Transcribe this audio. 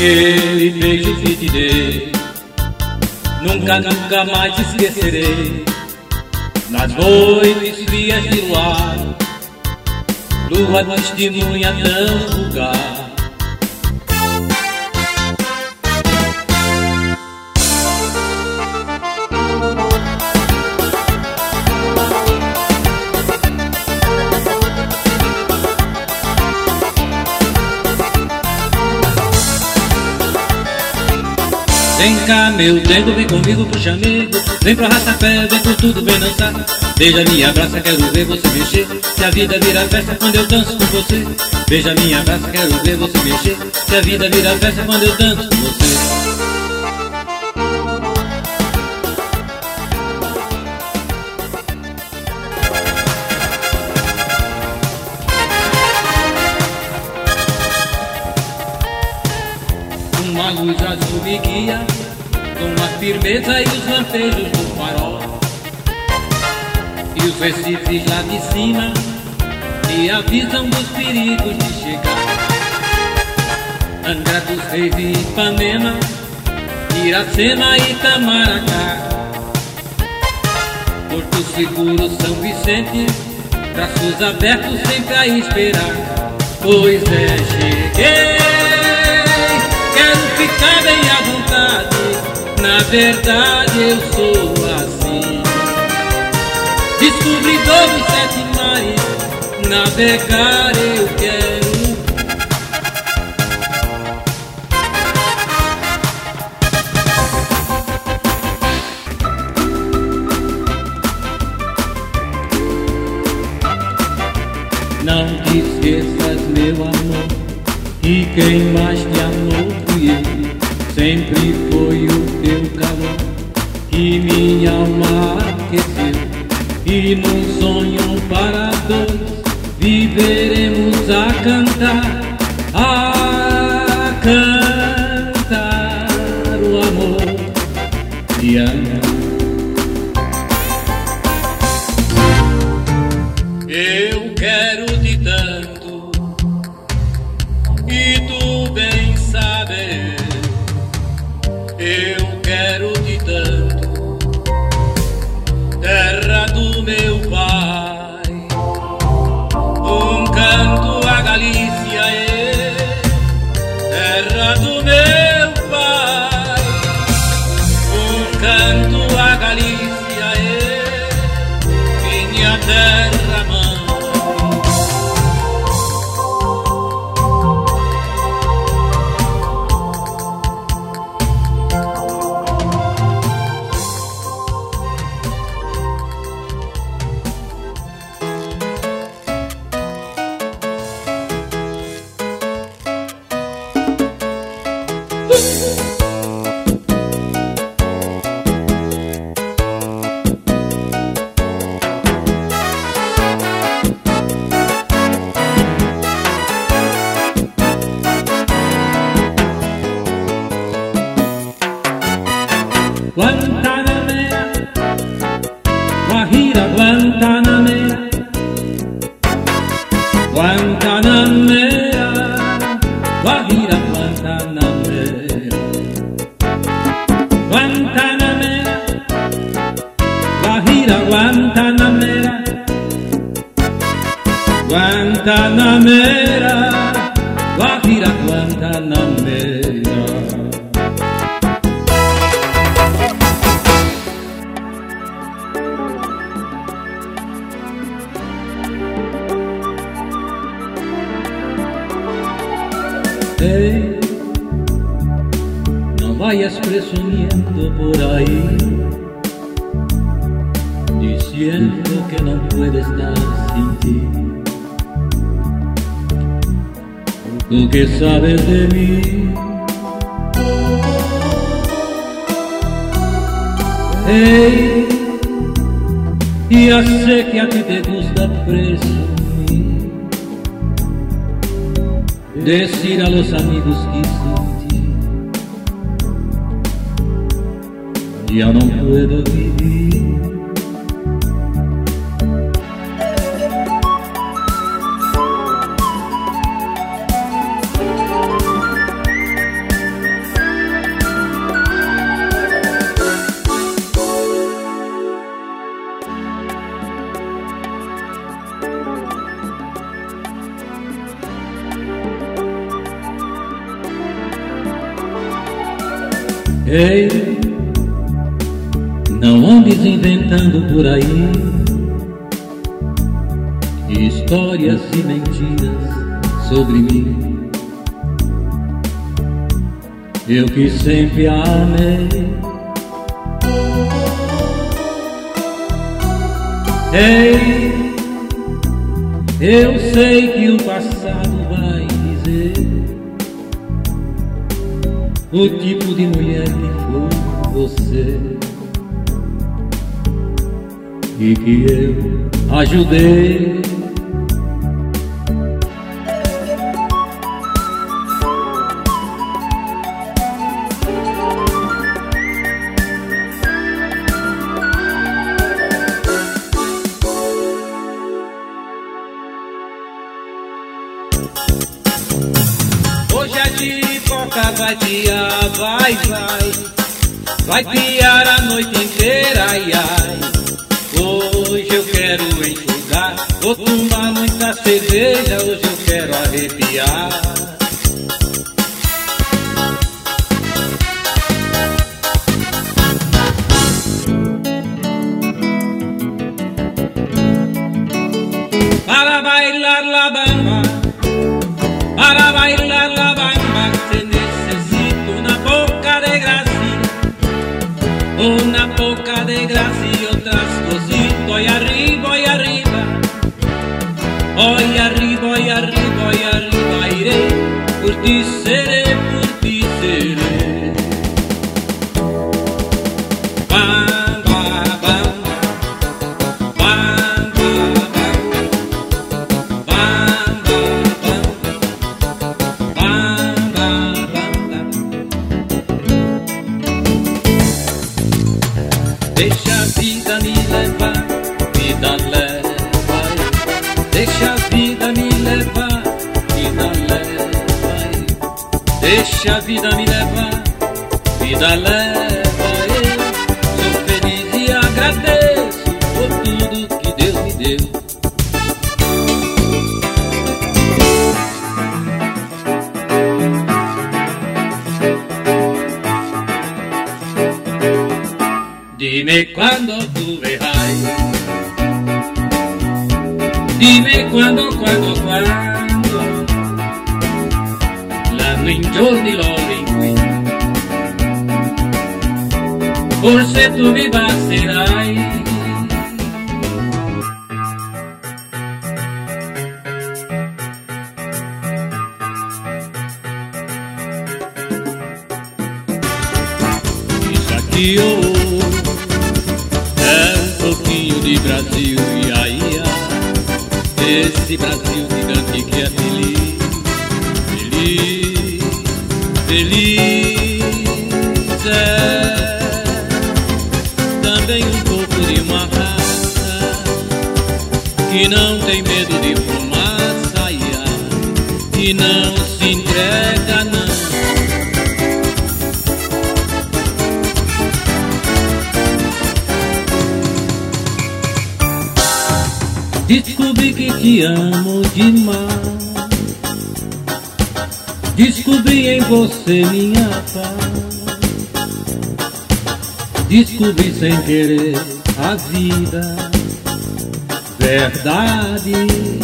Aquele beijo que te dei, nunca, nunca mais esquecerei. Nas noites frias de luar, lua testemunha tão vulgar. Vem cá, meu tempo, vem comigo pro chamego Vem pro arrasta-pé, vem por tudo, vem dançar. Beija minha abraça, quero ver você mexer. Se a vida vira festa quando eu danço com você. Beija minha abraça, quero ver você mexer. Se a vida vira festa quando eu danço com você me guia Com a firmeza e os lampejos do farol. E os recifes lá de cima Me avisam dos perigos de chegar. Angra dos Reis e Ipanema Iracema e Itamaracá. Porto Seguro, São Vicente Braços abertos sempre a esperar. Pois é, cheguei Na verdade eu sou assim Descobridor dos sete mares Navegar eu quero Não te esqueças, meu amor, que quem mais te amou fui eu. Sempre de é Guantanamera, Guantanamera, Guajira, Guantanamera, Guantanamera, vayas presumiendo por ahí, diciendo que no puedes estar sin ti. Tú que sabes de mí. Hey, ya sé que a ti te gusta presumir decir a los amigos que e eu não puedo viver. Ei, hey não andes inventando por aí histórias e mentiras sobre mim. Eu que sempre amei. Ei, eu sei que o passado vai dizer o tipo de mulher que foi você e que eu ajudei. Hoje a pipoca vai piar, vai, vai Vai piar a noite inteira, ai, ai cerveja, hoje eu quero arrepiar. Para bailar la bamba para bailar por a vida me levar, vida leva. Eu sou feliz e agradeço por tudo que Deus me deu. Dime cuándo tú verás. Dime cuándo, cuándo, cuándo. In giorni l'oro in qui. Forse tu mi basterai. Isso aqui oh, é um pouquinho de Brasil e aí esse Brasil gigante é feliz, que não se entrega não. Descobri que te amo demais. Descobri em você minha paz. Descobri sem querer a vida, verdade.